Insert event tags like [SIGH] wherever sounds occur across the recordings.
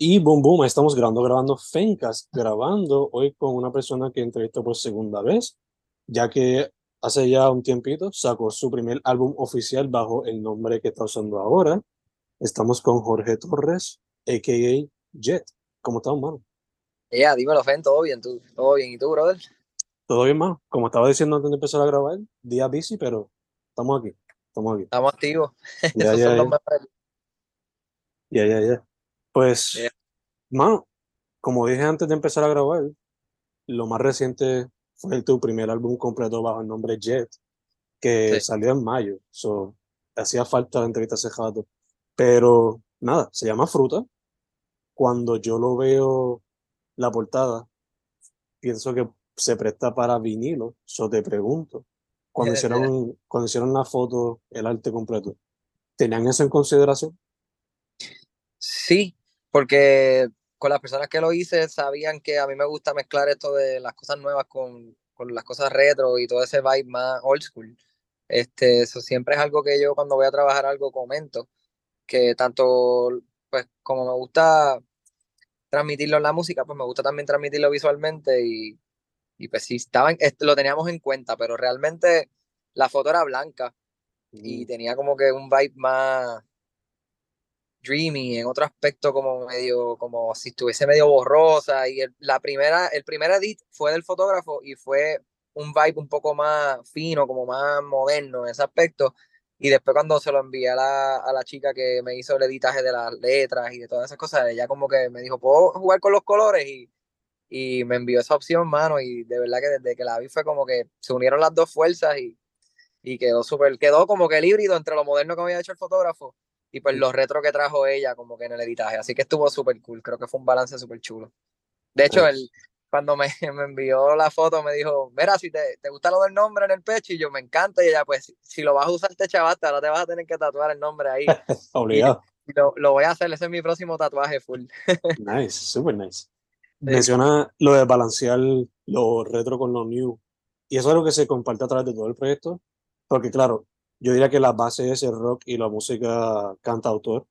Y boom, boom, estamos grabando, grabando Fencast, grabando hoy con una persona que entrevisto por segunda vez, ya que hace ya un tiempito sacó su primer álbum oficial bajo el nombre que está usando ahora. Estamos con Jorge Torres, a.k.a. Jet. ¿Cómo estás, mano? Ya, dímelo, Fen, todo bien, tú, todo bien. ¿Y tú, brother? Todo bien, mano. Como estaba diciendo antes de empezar a grabar, día busy, pero estamos aquí, estamos aquí. Estamos activos. Ya, [LAUGHS] ya, ya. Ya, ya, ya. Pues, Yeah. mano, como dije antes de empezar a grabar, lo más reciente fue tu primer álbum completo bajo el nombre Jet, que Sí. salió en mayo. So, hacía falta la entrevista hace rato. Pero nada, se llama Fruta. Cuando yo lo veo la portada, pienso que se presta para vinilo. So te pregunto, cuando Yeah, hicieron, cuando hicieron la foto, el arte completo, ¿tenían eso en consideración? Sí, porque con las personas que lo hice sabían que a mí me gusta mezclar esto de las cosas nuevas con, con las cosas retro y todo ese vibe más old school. Este, eso siempre es algo que yo cuando voy a trabajar algo comento, que tanto pues como me gusta transmitirlo en la música, pues me gusta también transmitirlo visualmente y, y pues sí, estaban, este, lo teníamos en cuenta, pero realmente la foto era blanca y Mm, tenía como que un vibe más dreamy, en otro aspecto como medio, como si estuviese medio borrosa y el, la primera, el primer edit fue del fotógrafo y fue un vibe un poco más fino, como más moderno en ese aspecto. Y después cuando se lo envié a la, a la chica que me hizo el editaje de las letras y de todas esas cosas, ella como que me dijo, ¿puedo jugar con los colores? Y, y me envió esa opción, mano, y de verdad que desde que la vi fue como que se unieron las dos fuerzas y, y quedó súper, quedó como que el híbrido entre lo moderno que había hecho el fotógrafo y pues los retro que trajo ella como que en el editaje. Así que estuvo súper cool, creo que fue un balance súper chulo. De hecho, nice. el, cuando me, [LAUGHS] me envió la foto me dijo, mira, si te, te gusta lo del nombre en el pecho, y yo me encanta, y ella, pues si, si lo vas a usar te chavaste, ahora te vas a tener que tatuar el nombre ahí. [LAUGHS] Obligado. Y lo, lo voy a hacer, ese es mi próximo tatuaje full. [LAUGHS] Nice, super nice. Sí. Menciona lo de balancear lo retro con lo new. Y eso es algo que se comparte a través de todo el proyecto. Porque, claro, yo diría que la base es el rock y la música cantautor.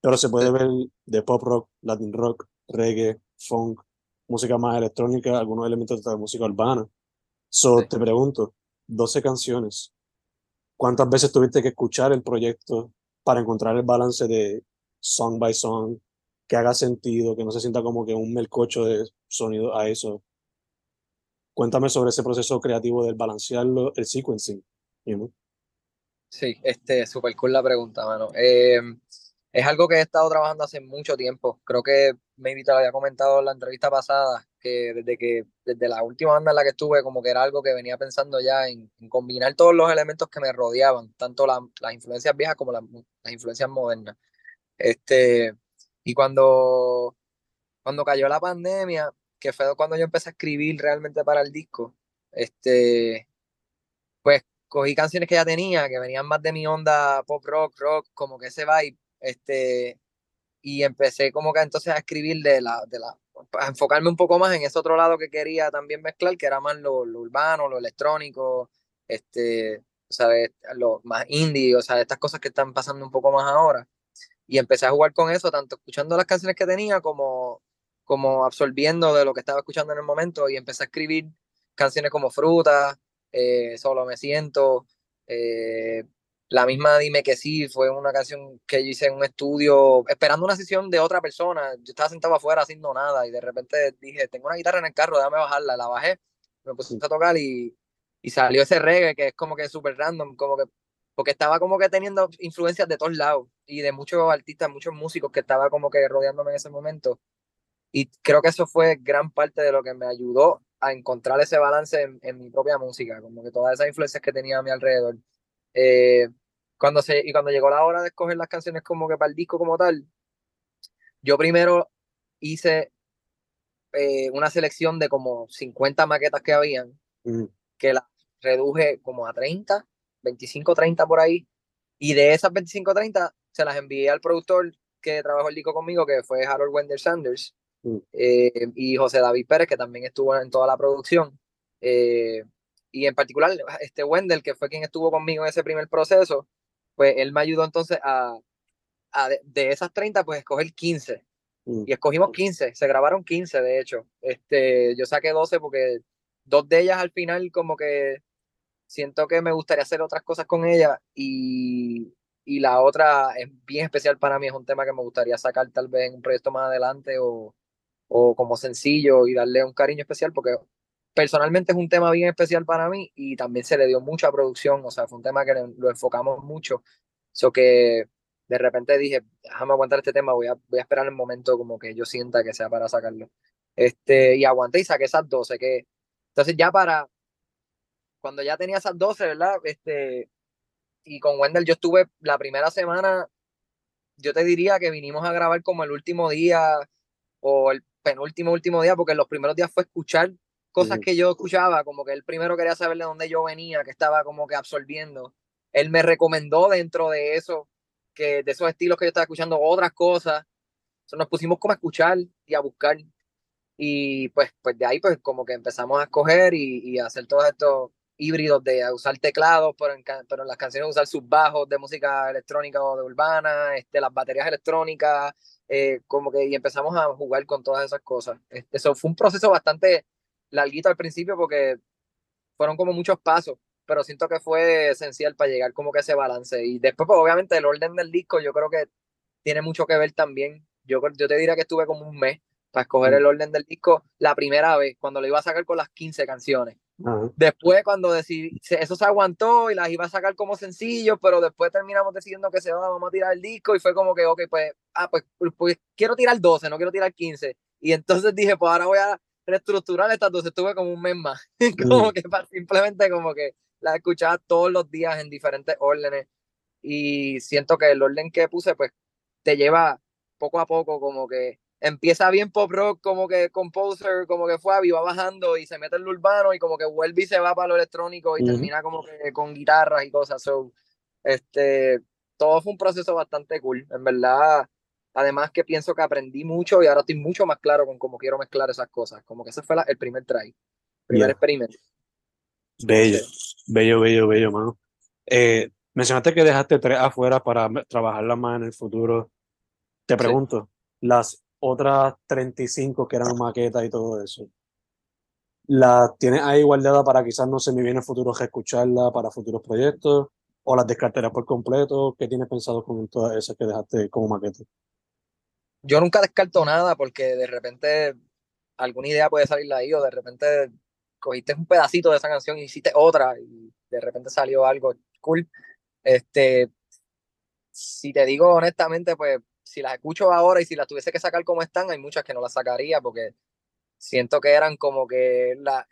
Pero se puede ver de pop rock, latin rock, reggae, funk, música más electrónica, algunos elementos de música urbana. So, Sí. te pregunto, 12 canciones. ¿Cuántas veces tuviste que escuchar el proyecto para encontrar el balance de song by song, que haga sentido, que no se sienta como que un melcocho de sonido a eso? Cuéntame sobre ese proceso creativo del balancearlo, el sequencing. you know? Sí, este, súper cool la pregunta, mano. Eh, es algo que he estado trabajando hace mucho tiempo. Creo que maybe te lo había comentado en la entrevista pasada, que desde que, desde la última banda en la que estuve, como que era algo que venía pensando ya en, combinar todos los elementos que me rodeaban, tanto la- las influencias viejas como las, las influencias modernas. Este, y cuando, cuando cayó la pandemia, que fue cuando yo empecé a escribir realmente para el disco, este, cogí canciones que ya tenía, que venían más de mi onda pop rock, rock, como que ese vibe, este, y empecé como que entonces a escribir de la, de la, a enfocarme un poco más en ese otro lado que quería también mezclar, que era más lo, lo urbano, lo electrónico, este, ¿sabes? Lo más indie, o sea, estas cosas que están pasando un poco más ahora. Y empecé a jugar con eso, tanto escuchando las canciones que tenía como, como absorbiendo de lo que estaba escuchando en el momento y empecé a escribir canciones como Fruta, eh, Solo Me Siento, eh, la misma Dime que sí, fue una canción que yo hice en un estudio, esperando una sesión de otra persona. Yo estaba sentado afuera haciendo nada y de repente dije, tengo una guitarra en el carro, déjame bajarla. La bajé, me puse a tocar y, y salió ese reggae que es como que súper random, como que, porque estaba como que teniendo influencias de todos lados y de muchos artistas, muchos músicos que estaba como que rodeándome en ese momento. Y creo que eso fue gran parte de lo que me ayudó a encontrar ese balance en, en mi propia música, como que todas esas influencias que tenía a mi alrededor. Eh, cuando se, y cuando llegó la hora de escoger las canciones como que para el disco como tal, yo primero hice eh, una selección de como 50 maquetas que habían, Mm, que las reduje como a 30, 25, 30 por ahí, y de esas 25, 30 se las envié al productor que trabajó el disco conmigo, que fue Harold Wender Sanders, mm. eh, y José David Pérez, que también estuvo en toda la producción. Eh, y en particular, este Wendell, que fue quien estuvo conmigo en ese primer proceso, pues él me ayudó entonces a, a de, de, esas 30, pues escoger 15 Y escogimos 15, se grabaron 15 de hecho. Este, yo saqué 12 porque dos de ellas al final como que siento que me gustaría hacer otras cosas con ella y, y la otra es bien especial para mí, es un tema que me gustaría sacar tal vez en un proyecto más adelante o, o como sencillo y darle un cariño especial porque personalmente es un tema bien especial para mí y también se le dio mucha producción, o sea, fue un tema que lo enfocamos mucho, eso que de repente dije, déjame aguantar este tema, voy a, voy a esperar el momento como que yo sienta que sea para sacarlo. Este, y aguanté y saqué esas 12, que entonces ya para, cuando ya tenía esas 12, ¿verdad? Este, y con Wendell yo estuve la primera semana, yo te diría que vinimos a grabar como el último día o el penúltimo último día, porque los primeros días fue escuchar cosas que yo escuchaba, como que él primero quería saber de dónde yo venía, que estaba como que absorbiendo. Él me recomendó dentro de eso, que de esos estilos que yo estaba escuchando, otras cosas. Entonces nos pusimos como a escuchar y a buscar. Y pues, pues de ahí pues como que empezamos a escoger y, y a hacer todos estos híbridos de usar teclados, pero en, pero en las canciones usar sus bajos de música electrónica o de urbana, este, las baterías electrónicas, eh, como que y empezamos a jugar con todas esas cosas. Eso fue un proceso bastante larguito al principio porque fueron como muchos pasos, pero siento que fue esencial para llegar como que ese balance. Y después, pues obviamente el orden del disco yo creo que tiene mucho que ver también. Yo, yo te diría que estuve como un mes para escoger el orden del disco la primera vez, cuando lo iba a sacar con las 15 canciones. Después, cuando decidí, eso se aguantó y las iba a sacar como sencillo, pero después terminamos decidiendo que se va, vamos a tirar el disco y fue como que, ok, pues, ah, pues, pues, quiero tirar 12, no quiero tirar 15. Y entonces dije, pues ahora voy a reestructurar estas 12. Estuve como un mes más, [LAUGHS] como que simplemente como que las escuchaba todos los días en diferentes órdenes y siento que el orden que puse, pues, te lleva poco a poco como que empieza bien pop rock, como que composer, como que fue, va bajando y se mete en lo urbano y como que vuelve y se va para lo electrónico y termina como que con guitarras y cosas. So, este, todo fue un proceso bastante cool, en verdad. Además que pienso que aprendí mucho y ahora estoy mucho más claro con cómo quiero mezclar esas cosas. Como que ese fue el primer try, primer experimento. Bello, bello, bello, bello, mano. Eh, mencionaste que dejaste tres afuera para trabajarla más en el futuro. Te pregunto, las otras 35 que eran maquetas y todo eso. ¿La tienes ahí guardada para quizás no se me viene en el futuro escucharla para futuros proyectos? ¿O las descartarías por completo? ¿Qué tienes pensado con todas esas que dejaste como maqueta? Yo nunca descarto nada porque de repente alguna idea puede salir ahí o de repente cogiste un pedacito de esa canción y hiciste otra y de repente salió algo cool. Este, si te digo honestamente, pues si las escucho ahora y si las tuviese que sacar como están, hay muchas que no las sacaría porque siento que eran como que la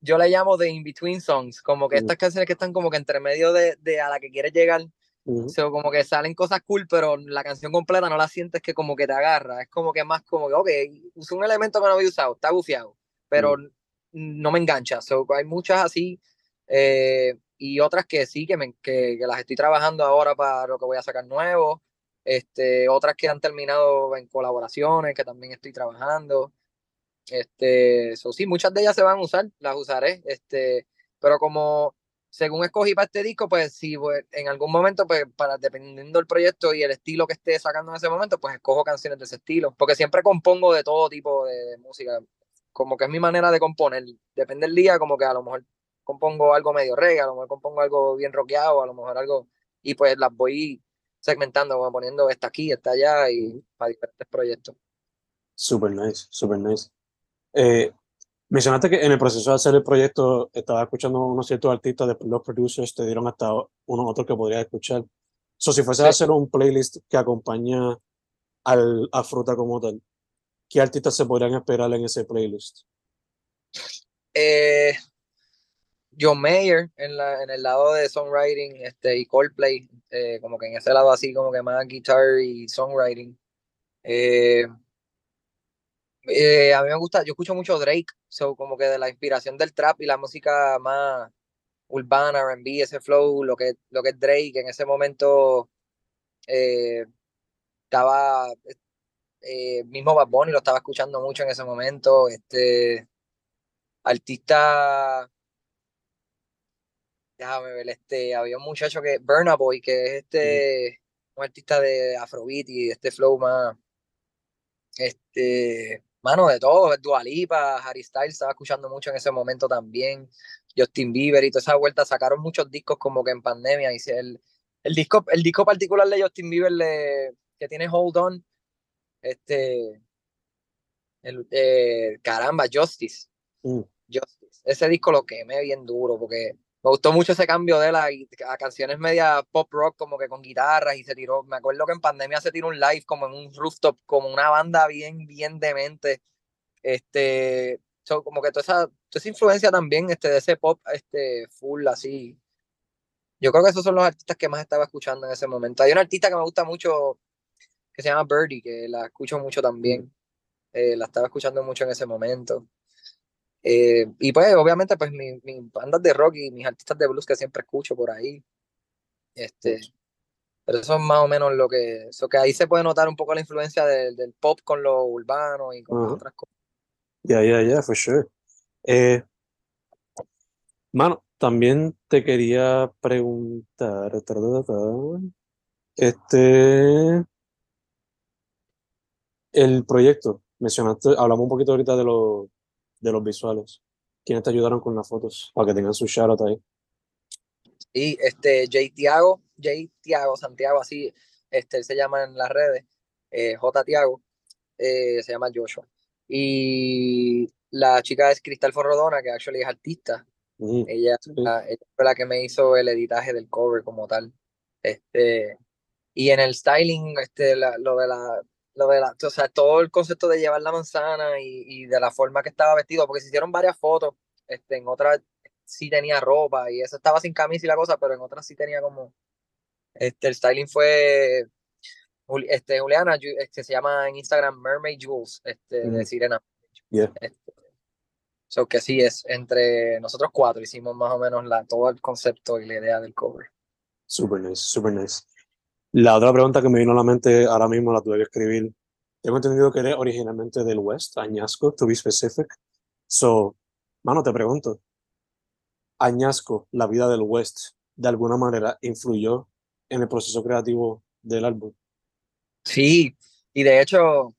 yo le llamo de in-between songs, como que estas canciones que están como que entre medio de, de a la que quieres llegar, como que salen cosas cool, pero la canción completa no la sientes que como que te agarra, es como que más como que, ok, uso un elemento que no había usado, está bufiado, pero no me engancha, so, hay muchas así, eh, y otras que sí, que, me, que, que, las estoy trabajando ahora para lo que voy a sacar nuevo, este, otras que han terminado en colaboraciones, que también estoy trabajando. Este, eso sí, muchas de ellas se van a usar, las usaré, este, pero como según escogí para este disco, pues si pues, en algún momento, pues para dependiendo del proyecto y el estilo que esté sacando en ese momento, pues escojo canciones de ese estilo, porque siempre compongo de todo tipo de, música, como que es mi manera de componer, depende del día, como que a lo mejor compongo algo medio reggae, a lo mejor compongo algo bien rockeado, a lo mejor algo, y pues las voy segmentando, como poniendo esta aquí, esta allá y para diferentes proyectos. Super nice, super nice. Eh, mencionaste que en el proceso de hacer el proyecto estaba escuchando unos ciertos artistas, después los producers te dieron hasta unos otros que podrías escuchar. So, si fuese a hacer un playlist que acompaña al, a Fruta como tal, ¿qué artistas se podrían esperar en ese playlist? Eh, John Mayer en, la, en el lado de songwriting este, y Coldplay, eh, como que en ese lado así como que más guitar y songwriting. Eh, eh, a mí me gusta, yo escucho mucho Drake, so como que de la inspiración del trap y la música más urbana, R&B, ese flow, lo que, lo que es Drake, en ese momento estaba, mismo Bad Bunny lo estaba escuchando mucho en ese momento, este, artista déjame ver, este, había un muchacho que, Burna Boy, que es este, un artista de Afrobeat y este flow más, este, mano, de todo, Dualipa, Harry Styles estaba escuchando mucho en ese momento también, Justin Bieber y toda esa vuelta, sacaron muchos discos como que en pandemia, y el, el disco, el disco particular de Justin Bieber le, que tiene Hold On, este, el, eh, caramba, Justice. Mm. Justice. Ese disco lo quemé bien duro porque me gustó mucho ese cambio de la a canciones media pop rock como que con guitarras y se tiró, me acuerdo que en pandemia se tiró un live como en un rooftop, como una banda bien, bien demente. Este, como que toda esa, toda esa influencia también este, de ese pop este, full así. Yo creo que esos son los artistas que más estaba escuchando en ese momento. Hay un artista que me gusta mucho que se llama Birdie, que la escucho mucho también. Eh, la estaba escuchando mucho en ese momento. Eh, y pues, obviamente, pues mis bandas de rock y mis artistas de blues que siempre escucho por ahí. Este, pero eso es más o menos lo que. Eso que ahí se puede notar un poco la influencia del, pop con lo urbano y con otras cosas. Ya, ya, ya, for sure. Eh, mano, también te quería preguntar. Este. El proyecto, mencionaste, hablamos un poquito ahorita de, lo, de los visuales. ¿Quiénes te ayudaron con las fotos para que tengan su shoutout ahí? Y este, Jay Tiago, Jay Tiago, Santiago, así este, se llama en las redes, eh, J. Tiago, eh, se llama Joshua. Y la chica es Cristal Forrodona, que actually es artista. ella, ella, fue la que me hizo el editaje del cover como tal. Este, y en el styling, este, lo de la, lo de la, o sea, todo el concepto de llevar la manzana y, y, de la forma que estaba vestido, porque se hicieron varias fotos, este, en otras sí tenía ropa y eso estaba sin camisa y la cosa, pero en otras sí tenía como, este, el styling fue, este, Juliana, este, se llama en Instagram Mermaid Jules, este, de Sirena. Yeah. Este, so que sí, es entre nosotros cuatro hicimos más o menos la, todo el concepto y la idea del cover. Super nice, super nice. La otra pregunta que me vino a la mente ahora mismo la tuve que escribir. Tengo entendido que eres originalmente del West, Añasco, to be specific. So, mano, te pregunto, Añasco, la vida del West, de alguna manera influyó en el proceso creativo del álbum. Sí, y de hecho,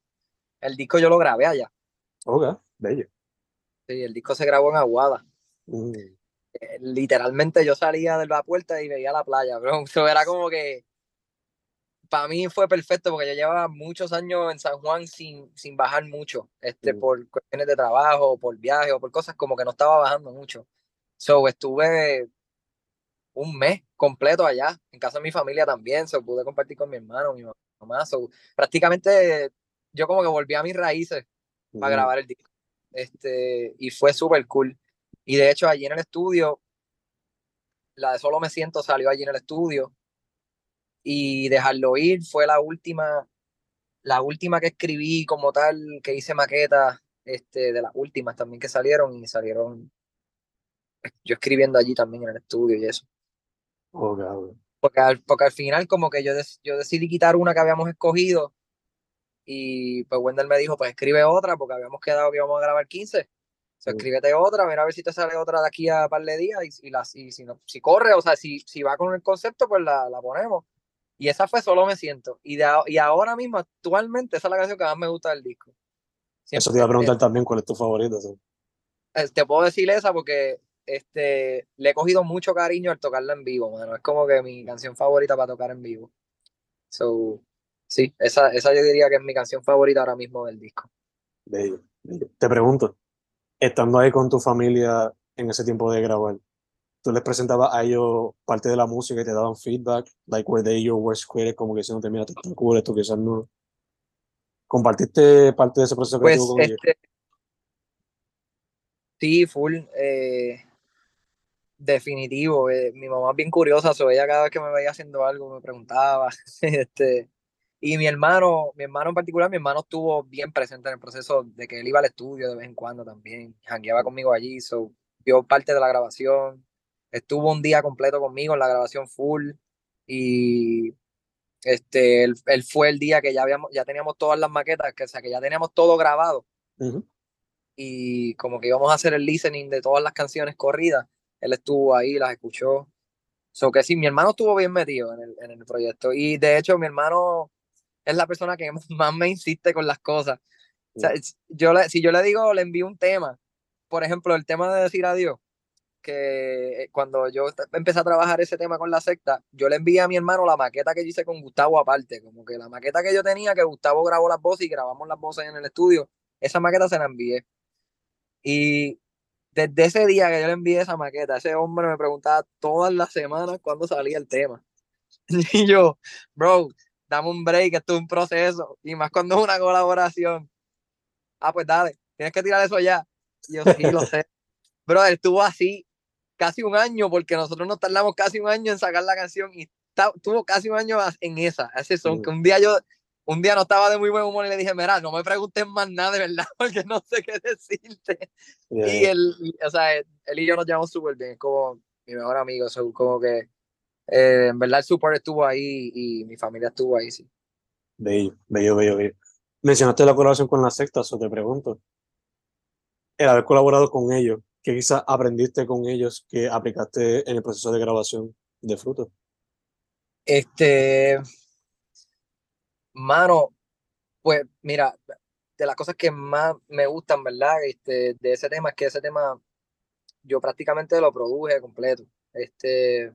el disco yo lo grabé allá. Ok, bello. Sí, el disco se grabó en Aguada. Mm. Eh, literalmente yo salía de la puerta y veía la playa, bro. [LAUGHS] Eso era como que para mí fue perfecto porque yo llevaba muchos años en San Juan sin, sin bajar mucho, este, mm. por cuestiones de trabajo, por viaje o por cosas como que no estaba bajando mucho. So, estuve un mes completo allá, en casa de mi familia también, so, pude compartir con mi hermano, mi mamá, so, prácticamente yo como que volví a mis raíces para grabar el disco. Este, y fue súper cool. Y de hecho allí en el estudio, la de Solo Me Siento salió allí en el estudio y Dejarlo Ir fue la última, la última que escribí como tal, que hice maqueta este, de las últimas también que salieron y salieron yo escribiendo allí también en el estudio y eso. Oh, porque, al, porque al final como que yo, yo decidí quitar una que habíamos escogido y pues Wendell me dijo, pues escribe otra porque habíamos quedado que íbamos a grabar 15. O escríbete otra, mira a ver si te sale otra de aquí a par de días y, y, la, si, no, si corre, o sea, si, si va con el concepto, pues la, la ponemos. Y esa fue Solo Me Siento. Y, de, y ahora mismo, actualmente, esa es la canción que más me gusta del disco. Eso te iba a preguntar también cuál es tu favorita. Eh, te puedo decir esa porque este, le he cogido mucho cariño al tocarla en vivo, mano. Es como que mi canción favorita para tocar en vivo. So, sí, esa, esa yo diría que es mi canción favorita ahora mismo del disco. Te pregunto, estando ahí con tu familia en ese tiempo de grabar, tú les presentabas a ellos parte de la música y te daban feedback, like were they your worst critic, como que diciendo, mira, te tan cool, esto quizás no. ¿Compartiste parte de ese proceso pues, con ellos? Este, sí, full. Eh, definitivo. Eh, mi mamá es bien curiosa, so ella cada vez que me veía haciendo algo me preguntaba. [LAUGHS] este, y mi hermano, mi hermano en particular, mi hermano estuvo bien presente en el proceso de que él iba al estudio de vez en cuando también. Jangueaba conmigo allí, so vio parte de la grabación estuvo un día completo conmigo en la grabación full y este, él, fue el día que ya, habíamos, ya teníamos todas las maquetas, que, o sea, que ya teníamos todo grabado. Y como que íbamos a hacer el listening de todas las canciones corridas, él estuvo ahí, las escuchó. So que sí, mi hermano estuvo bien metido en el, en el proyecto. Y de hecho, mi hermano es la persona que [LAUGHS] más me insiste con las cosas. O sea, yo le, si yo le digo, le envío un tema, por ejemplo, el tema de decir adiós, que cuando yo empecé a trabajar ese tema con la secta, yo le envié a mi hermano la maqueta que yo hice con Gustavo aparte, como que la maqueta que yo tenía, que Gustavo grabó las voces y grabamos las voces en el estudio, esa maqueta se la envié. Y desde ese día que yo le envié esa maqueta, ese hombre me preguntaba todas las semanas cuándo salía el tema. [LAUGHS] Y yo, bro, dame un break, esto es un proceso. Y más cuando es una colaboración. Ah, pues dale, tienes que tirar eso ya. Y yo sí, lo [LAUGHS] sé. Bro, estuvo así casi un año, porque nosotros nos tardamos casi un año en sacar la canción y tuvo casi un año en esa, ese son, que un día yo, un día no estaba de muy buen humor y le dije, mira, no me preguntes más nada de verdad, [LAUGHS] porque no sé qué decirte. Y él, o sea, él y yo nos llevamos súper bien, es como mi mejor amigo, son como que eh, en verdad el support estuvo ahí y mi familia estuvo ahí, sí. Bello, bello, bello, bello. Mencionaste la colaboración con la secta, eso te pregunto. El haber colaborado con ellos, ¿qué quizás aprendiste con ellos que aplicaste en el proceso de grabación de Fruto? Este, mano, pues mira, de las cosas que más me gustan, ¿verdad? Este, de ese tema es que ese tema yo prácticamente lo produje completo. Este,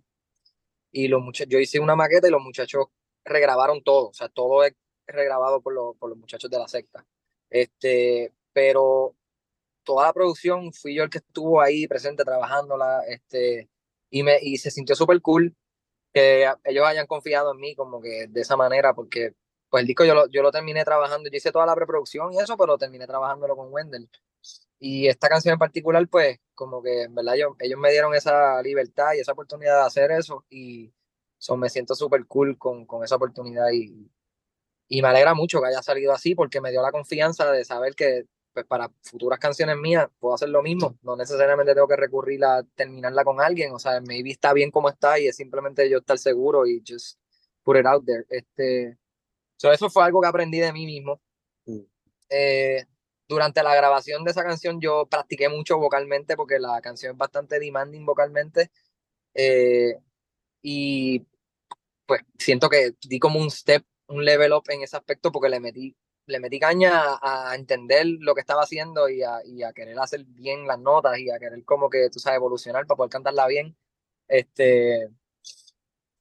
y los muchachos, yo hice una maqueta y los muchachos regrabaron todo, o sea, todo es regrabado por, los, por los muchachos de la secta. Este, pero toda la producción fui yo el que estuvo ahí presente trabajándola, este, y, me, y se sintió súper cool que ellos hayan confiado en mí como que de esa manera, porque pues el disco yo lo, yo lo terminé trabajando, yo hice toda la preproducción y eso, pero terminé trabajándolo con Wendell. Y esta canción en particular, pues, como que, en verdad, yo, ellos me dieron esa libertad y esa oportunidad de hacer eso y son me siento súper cool con, con esa oportunidad y, y me alegra mucho que haya salido así porque me dio la confianza de saber que pues, para futuras canciones mías puedo hacer lo mismo. No necesariamente tengo que recurrir a terminarla con alguien. O sea, maybe está bien como está y es simplemente yo estar seguro y just put it out there. Este, eso fue algo que aprendí de mí mismo. Mm. Eh, durante la grabación de esa canción yo practiqué mucho vocalmente porque la canción es bastante demanding vocalmente. Eh, y pues siento que di como un step, un level up en ese aspecto porque le metí, le metí caña a, entender lo que estaba haciendo y a, y a, querer hacer bien las notas y a querer como que, tú sabes, evolucionar para poder cantarla bien. Este,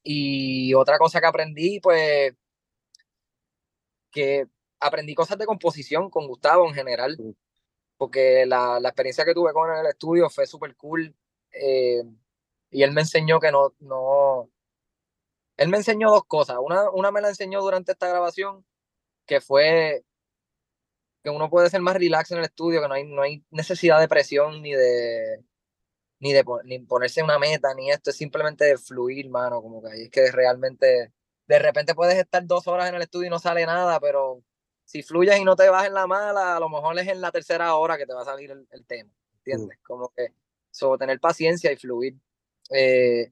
y otra cosa que aprendí, pues, que aprendí cosas de composición con Gustavo en general, porque la, la experiencia que tuve con él en el estudio fue súper cool. Eh, y él me enseñó que no, no, él me enseñó dos cosas. Una, una me la enseñó durante esta grabación, que fue que uno puede ser más relax en el estudio, que no hay, no hay necesidad de presión ni de ni de ni ponerse una meta, ni esto, es simplemente fluir, mano, como que ahí es que realmente, de repente puedes estar dos horas en el estudio y no sale nada, pero si fluyes y no te vas en la mala, a lo mejor es en la tercera hora que te va a salir el, tema, ¿entiendes? Como que, sobre tener paciencia y fluir. Eh,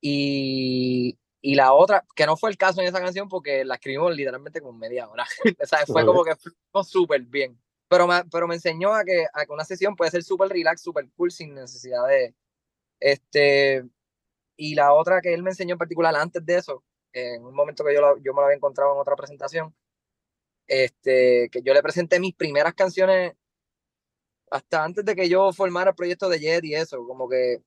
y, y, la otra, que no fue el caso en esa canción porque la escribimos literalmente con media hora, [LAUGHS] o sea, fue como que fluyó súper bien. Pero me, pero me enseñó a que, a que una sesión puede ser súper relax, súper cool, sin necesidad de... Este, y la otra que él me enseñó en particular antes de eso, en un momento que yo, yo me lo había encontrado en otra presentación, este, que yo le presenté mis primeras canciones hasta antes de que yo formara el proyecto de Jet y eso, como que,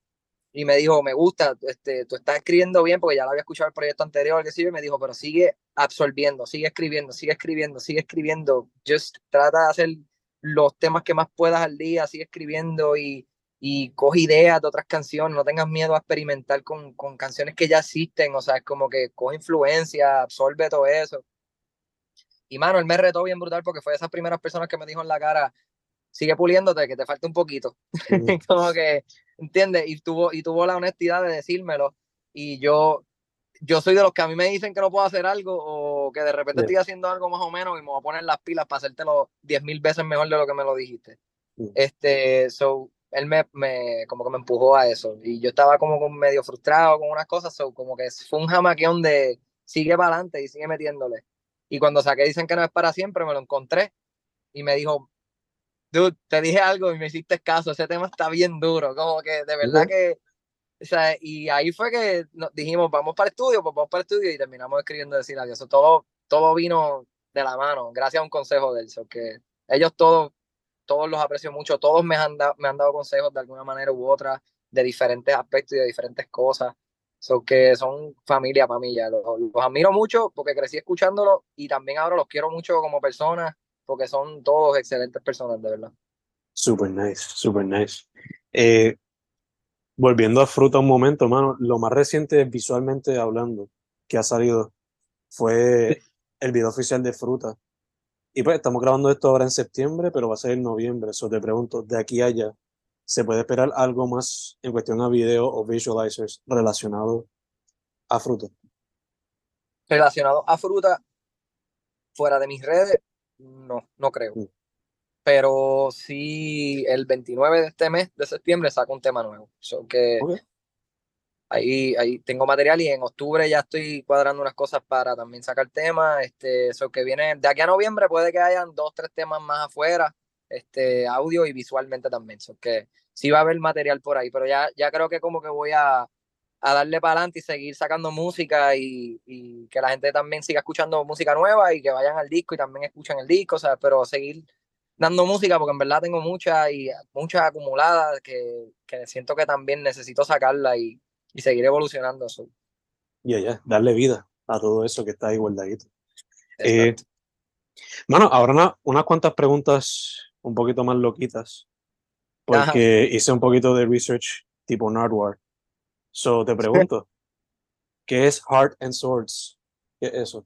y me dijo, me gusta, este, tú estás escribiendo bien, porque ya lo había escuchado el proyecto anterior, que sí, y me dijo, pero sigue absorbiendo, sigue escribiendo, sigue escribiendo, sigue escribiendo, just trata de hacer los temas que más puedas al día, sigue escribiendo y, y coge ideas de otras canciones, no tengas miedo a experimentar con, con canciones que ya existen, o sea, es como que coge influencia, absorbe todo eso. Y mano, él me retó bien brutal porque fue de esas primeras personas que me dijo en la cara, sigue puliéndote, que te falta un poquito. [LAUGHS] como que, ¿entiendes? Y tuvo, y tuvo la honestidad de decírmelo. Y yo, yo soy de los que a mí me dicen que no puedo hacer algo o que de repente estoy haciendo algo más o menos y me voy a poner las pilas para hacértelo diez mil veces mejor de lo que me lo dijiste. Este, so, él me, me, como que me empujó a eso. Y yo estaba como medio frustrado con unas cosas, so, como que fue un jamaqueón de sigue para adelante y sigue metiéndole. Y cuando saqué Dicen que no es para siempre, me lo encontré y me dijo, dude, te dije algo y me hiciste caso, ese tema está bien duro, como que de verdad que O sea, y ahí fue que nos dijimos, vamos para el estudio, pues vamos para el estudio y terminamos escribiendo decir adiós. Todo, todo vino de la mano, gracias a un consejo de él. que ellos todos, todos los aprecio mucho, todos me han, dado, me han dado consejos de alguna manera u otra, de diferentes aspectos y de diferentes cosas. So que son familia para mí ya. Los, los admiro mucho porque crecí escuchándolos y también ahora los quiero mucho como personas porque son todos excelentes personas, de verdad. Super nice, super nice. Eh, volviendo a Fruta un momento, mano, lo más reciente visualmente hablando que ha salido fue el video oficial de Fruta. Y pues estamos grabando esto ahora en septiembre, pero va a ser en noviembre. Eso te pregunto, de aquí a allá, ¿se puede esperar algo más en cuestión a video o visualizers relacionado a Fruta? Relacionado a Fruta, fuera de mis redes, no, no creo. Pero sí el 29 de este mes de septiembre saco un tema nuevo. So que ahí, ahí tengo material y en octubre ya estoy cuadrando unas cosas para también sacar temas. Este, eso que viene de aquí a noviembre puede que hayan dos, tres temas más afuera, este, audio y visualmente también. So que sí va a haber material por ahí, pero ya, ya creo que como que voy a, a darle para adelante y seguir sacando música y, y, que la gente también siga escuchando música nueva y que vayan al disco y también escuchen el disco, o sea, pero seguir dando música porque en verdad tengo muchas y muchas acumuladas que, que, siento que también necesito sacarla y, y seguir evolucionando. eso. Ya, ya, darle vida a todo eso que está ahí guardadito. Eh, mano, ahora unas cuantas preguntas un poquito más loquitas, porque hice un poquito de research tipo Nardwar. So te pregunto, ¿qué es Heart and Swords? ¿Qué es eso?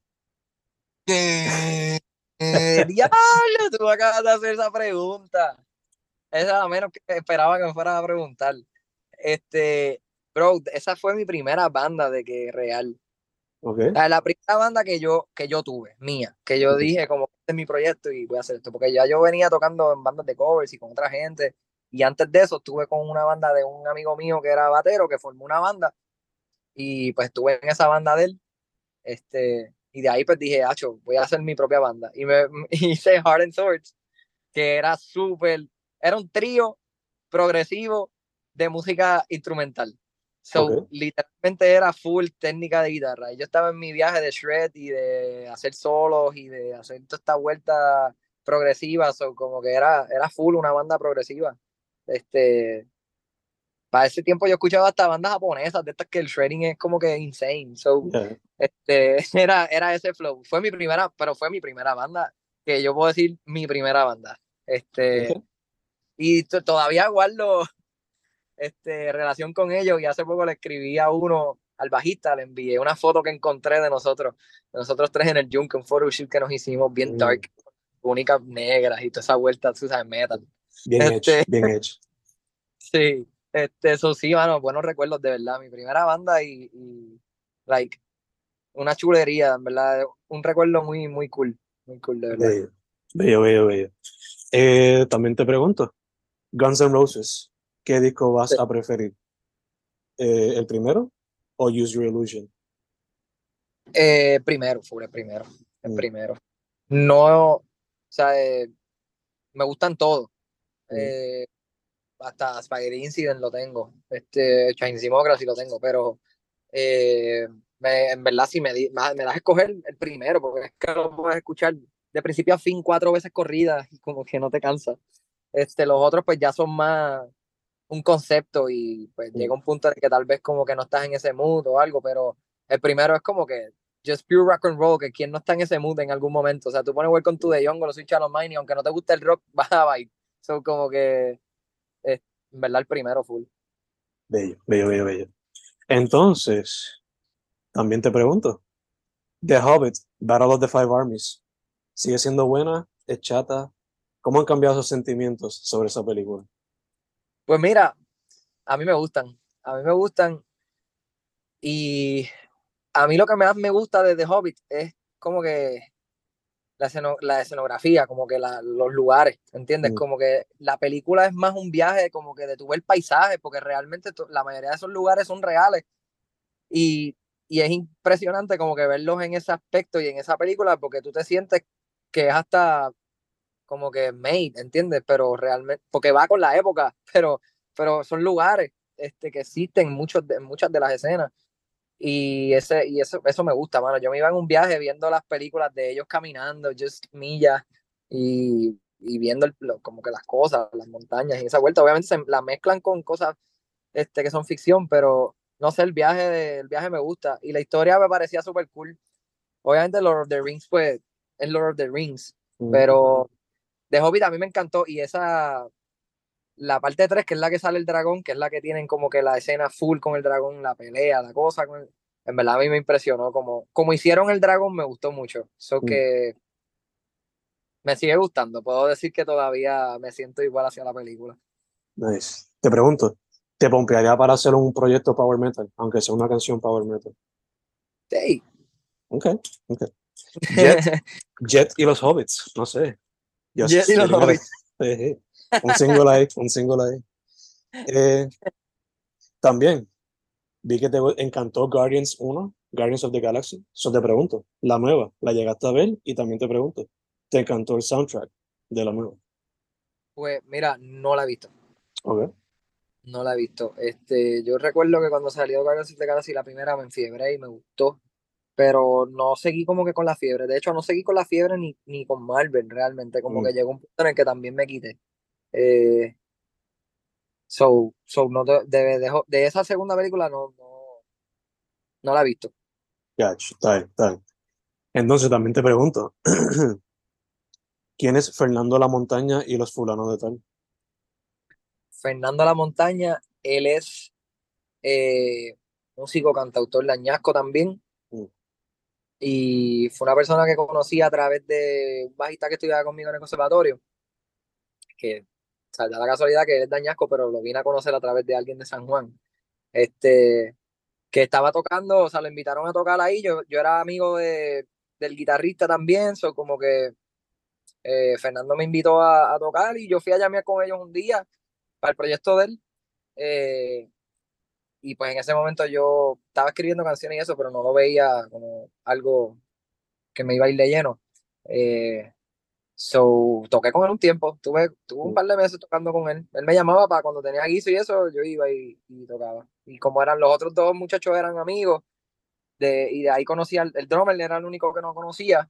Eh, diablo, tú acabas de hacer esa pregunta. Esa a menos que esperaba que me fueras a preguntar. Este, bro, esa fue mi primera banda de que real. Okay. La, primera banda que yo, que yo tuve, mía, que yo dije como este es mi proyecto y voy a hacer esto, porque ya yo venía tocando en bandas de covers y con otra gente, y antes de eso estuve con una banda de un amigo mío que era batero, que formó una banda, y pues estuve en esa banda de él, este, y de ahí pues dije, Acho, voy a hacer mi propia banda. Y me [LAUGHS] hice Heart and Swords, que era súper, era un trío progresivo de música instrumental. So, literalmente era full técnica de guitarra. Y yo estaba en mi viaje de shred y de hacer solos y de hacer toda esta vuelta progresiva. So, como que era, era full una banda progresiva. Este, para ese tiempo yo escuchaba hasta bandas japonesas, de estas que el shredding es como que insane. So, este, [LAUGHS] era, era ese flow. Fue mi primera, pero fue mi primera banda, que yo puedo decir mi primera banda. Este, y todavía guardo este, relación con ellos y hace poco le escribí a uno, al bajista, le envié una foto que encontré de nosotros, de nosotros tres en el Junk, un photoshoot que nos hicimos bien mm. dark, únicas negras y toda esa vuelta, tú sabes, metal. Bien hecho, este, bien hecho. [LAUGHS] Sí, este, eso sí, mano, buenos recuerdos, de verdad. Mi primera banda y, like, una chulería, en verdad. Un recuerdo muy, muy cool. Muy cool, de verdad. Bello, bello, bello. Eh, también te pregunto, Guns N' Roses, ¿qué disco vas a preferir? Eh, ¿El primero o Use Your Illusion? Eh, primero, fue el primero. El mm. primero. No, o sea, me gustan todos. Mm hasta Spaghetti Incident lo tengo, este, Chainsmokers lo tengo, pero eh, en verdad si me, me, das a escoger el primero, porque es que lo puedes escuchar de principio a fin cuatro veces corridas y como que no te cansa. Este, los otros pues ya son más un concepto y pues llega un punto en que tal vez como que no estás en ese mood o algo, pero el primero es como que just pure rock and roll, que quien no está en ese mood en algún momento, o sea, tú pones Welcome to the Young o los Switch a Mine y aunque no te guste el rock, [LAUGHS] vas a bailar. Son como que en verdad el primero full. Bello, bello, bello, bello. Entonces, también te pregunto, The Hobbit, Battle of the Five Armies, ¿sigue siendo buena? ¿Es chata? ¿Cómo han cambiado sus sentimientos sobre esa película? Pues mira, a mí me gustan, a mí me gustan y a mí lo que más me gusta de The Hobbit es como que la, escenografía, como que los lugares, ¿entiendes? Mm. Como que la película es más un viaje, como que de tu ver paisaje, porque realmente la mayoría de esos lugares son reales. Y, y, es impresionante como que verlos en ese aspecto y en esa película, porque tú te sientes que es hasta como que made, ¿entiendes? Pero realmente, porque va con la época, [LAUGHS] pero, pero son lugares este, que existen en, muchos de, muchas de las escenas. Y, ese, y eso, eso me gusta, mano. Yo me iba en un viaje viendo las películas de ellos caminando, just millas, y, y viendo como que las cosas, las montañas y esa vuelta. Obviamente se la mezclan con cosas este, que son ficción, pero no sé, el viaje, el viaje me gusta. Y la historia me parecía súper cool. Obviamente Lord of the Rings, pues, es Lord of the Rings, pero de Hobbit a mí me encantó y esa, la parte 3, que es la que sale el dragón, que es la que tienen como que la escena full con el dragón, la pelea, la cosa, en verdad a mí me impresionó, como, como hicieron el dragón me gustó mucho, so que me sigue gustando, puedo decir que todavía me siento igual hacia la película. Nice. Te pregunto, ¿te pompearía para hacer un proyecto Power Metal, aunque sea una canción Power Metal? Sí. Ok, ok. [LAUGHS] Jet, y los Hobbits, no sé. Jet y los [LAUGHS] Hobbits. Un single ahí, un single ahí. Eh, también vi que te encantó Guardians 1, Guardians of the Galaxy. Eso te pregunto, la nueva, ¿la llegaste a ver? Y también te pregunto, ¿te encantó el soundtrack de la nueva? Pues mira, no la he visto. Ok. No la he visto. Este, yo recuerdo que cuando salió Guardians of the Galaxy la primera me enfiebré y me gustó pero no seguí como que con la fiebre. De hecho, no seguí con la fiebre ni, ni con Marvel realmente, como mm. que llegó un punto en el que también me quité. Eh, so, so no de, de, esa segunda película no, no, no la he visto. Bien. Entonces también te pregunto, [CLEARS THROAT] ¿quién es Fernando La Montaña y los fulanos de tal? Fernando La Montaña, él es eh, músico, cantautor de Añasco también. Mm y fue una persona que conocí a través de un bajista que estudiaba conmigo en el conservatorio, que o sea, da la casualidad que él es dañasco, pero lo vine a conocer a través de alguien de San Juan, este, que estaba tocando, o sea, lo invitaron a tocar ahí, yo, yo era amigo de, del guitarrista también, so como que eh, Fernando me invitó a, tocar y yo fui a llamar con ellos un día para el proyecto de él. Eh, y pues en ese momento yo estaba escribiendo canciones y eso, pero no lo veía como algo que me iba a ir de lleno. Eh, so, toqué con él un tiempo, tuve, tuve un par de meses tocando con él. Él me llamaba para cuando tenía guiso y eso, yo iba y, tocaba. Y como eran los otros dos muchachos eran amigos, de, y de ahí conocía el, el drummer, era el único que no conocía.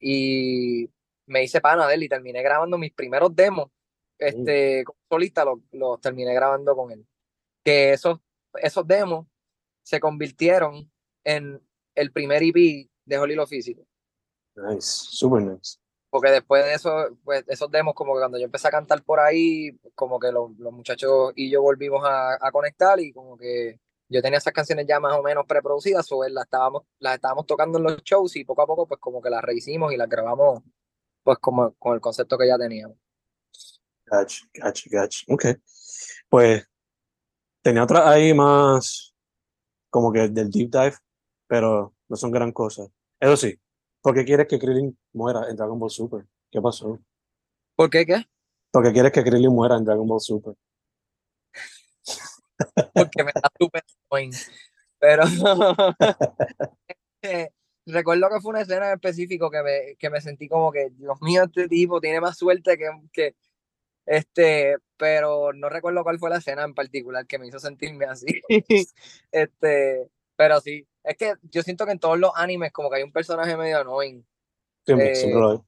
Y me hice pana de él y terminé grabando mis primeros demos. Este, como solista los, los terminé grabando con él. Que esos esos demos se convirtieron en el primer EP de Holly lo Físico. Nice, super nice. Porque después de eso, pues esos demos, como que cuando yo empecé a cantar por ahí, como que los, muchachos y yo volvimos a, conectar y como que yo tenía esas canciones ya más o menos preproducidas, o las estábamos, las estábamos tocando en los shows y poco a poco pues como que las rehicimos y las grabamos pues como con el concepto que ya teníamos. Gotcha, gotcha, gotcha. Ok. Pues Tenía otras ahí más como que del deep dive, pero no son gran cosa. Eso sí, ¿por qué quieres que Krillin muera en Dragon Ball Super? ¿Qué pasó? ¿Por qué qué? ¿Por qué quieres que Krillin muera en Dragon Ball Super? [LAUGHS] Porque me da super Pero [LAUGHS] recuerdo que fue una escena en específico que me, que me sentí como que, Dios mío, este tipo tiene más suerte que, que, este, pero no recuerdo cuál fue la escena en particular que me hizo sentirme así. [LAUGHS] este, pero sí, es que yo siento que en todos los animes como que hay un personaje medio annoying. Siempre, siempre lo hay.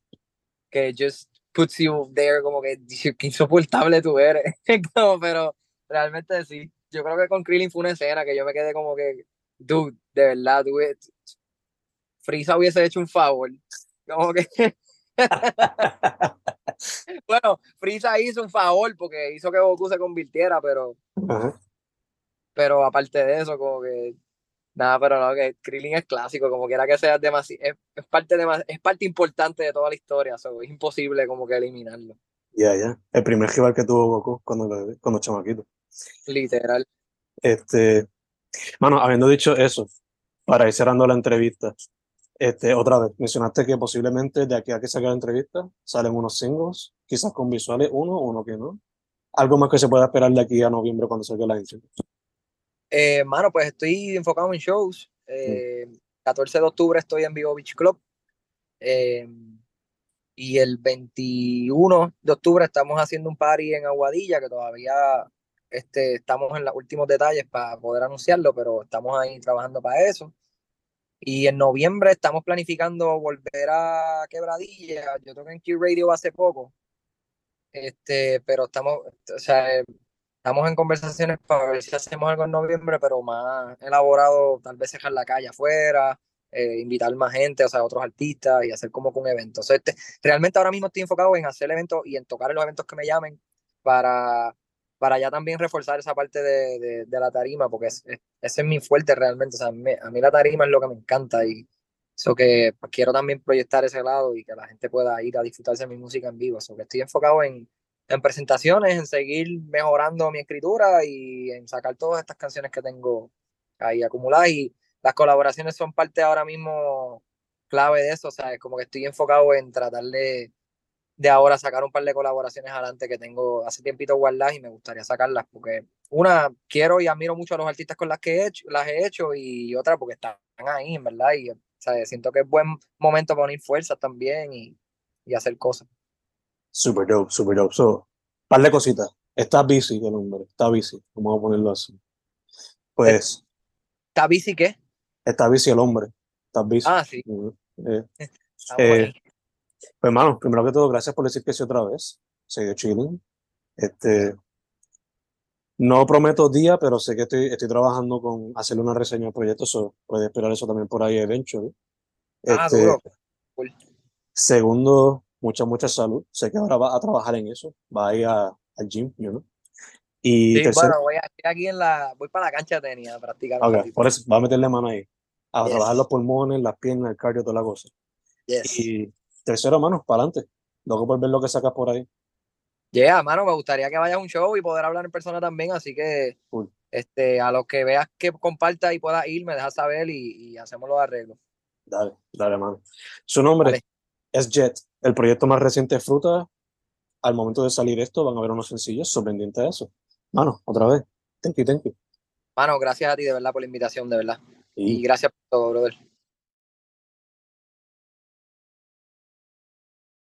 Que just puts you there como que, qué insoportable tú eres. [LAUGHS] pero realmente sí. Yo creo que con Krillin fue una escena que yo me quedé como que, dude, de verdad, dude, Frieza hubiese hecho un favor. [LAUGHS] Como que [LAUGHS] bueno, Frieza hizo un favor porque hizo que Goku se convirtiera, pero. Pero aparte de eso, como que. Nada, pero no, que Krillin es clásico, como quiera que sea, demasiado, es, parte de, es parte importante de toda la historia, es imposible como que eliminarlo. Ya, ya. El primer rival que tuvo Goku cuando, cuando chamaquito. Literal. Este. Mano, habiendo dicho eso, para ir cerrando la entrevista, este, otra vez, mencionaste que posiblemente de aquí a que salga la entrevista salen unos singles, quizás con visuales, uno, uno que no. ¿Algo más que se pueda esperar de aquí a noviembre cuando salga la entrevista? Eh, mano, pues estoy enfocado en shows. Eh, 14 de octubre estoy en Vivo Beach Club. Eh, y el 21 de octubre estamos haciendo un party en Aguadilla que todavía este, estamos en los últimos detalles para poder anunciarlo, pero estamos ahí trabajando para eso. Y en noviembre estamos planificando volver a Quebradilla. Yo toqué en Q Radio hace poco. Este, pero estamos, o sea, estamos en conversaciones para ver si hacemos algo en noviembre, pero más elaborado, tal vez dejar la calle afuera, eh, invitar más gente, o sea, otros artistas y hacer como que un evento. O sea, este, realmente ahora mismo estoy enfocado en hacer eventos y en tocar en los eventos que me llamen para, para ya también reforzar esa parte de, de, la tarima, porque es, ese es mi fuerte realmente. O sea, a mí, la tarima es lo que me encanta y eso que pues, quiero también proyectar ese lado y que la gente pueda ir a disfrutarse de mi música en vivo. Eso que estoy enfocado en, en presentaciones, en seguir mejorando mi escritura y en sacar todas estas canciones que tengo ahí acumuladas. Y las colaboraciones son parte ahora mismo clave de eso. O sea, es como que estoy enfocado en tratar de de ahora sacar un par de colaboraciones adelante que tengo hace tiempito guardadas y me gustaría sacarlas porque una, quiero y admiro mucho a los artistas con las que he hecho, las he hecho y otra porque están ahí, en verdad, y siento que es buen momento para unir fuerzas también y, y hacer cosas. Super dope, super dope. So, par de cositas. Está busy el hombre, está busy, vamos a ponerlo así. Pues. ¿Está busy qué? Está busy el hombre, está busy. Ah, sí. eh, [LAUGHS] pues, hermano, primero que todo, gracias por decir que sí otra vez. Se dio chilling. Este, no prometo día, pero sé que estoy, estoy trabajando con hacerle una reseña al proyecto, so puedes esperar eso también por ahí eventually. Ah, este, Segundo, mucha, mucha salud. Sé que ahora va a trabajar en eso. Va a ir al gym, you know? Y sí, tercero, bueno, voy aquí en la, voy para la cancha de tenis prácticamente. por eso, va a meterle mano ahí. A trabajar los pulmones, las piernas, el cardio, toda la cosa. Y tercero, mano, para adelante. Luego por ver lo que sacas por ahí. Yeah, mano, me gustaría que vayas a un show y poder hablar en persona también, así que este, a los que veas que comparta y puedas ir, me dejas saber y, hacemos los arreglos. Dale, dale, mano. Su nombre es Jet, el proyecto más reciente de Fruta. Al momento de salir esto, van a ver unos sencillos sorprendentes a eso. Mano, otra vez. Thank you, thank you. Mano, gracias a ti de verdad por la invitación, de verdad. Y gracias por todo, brother.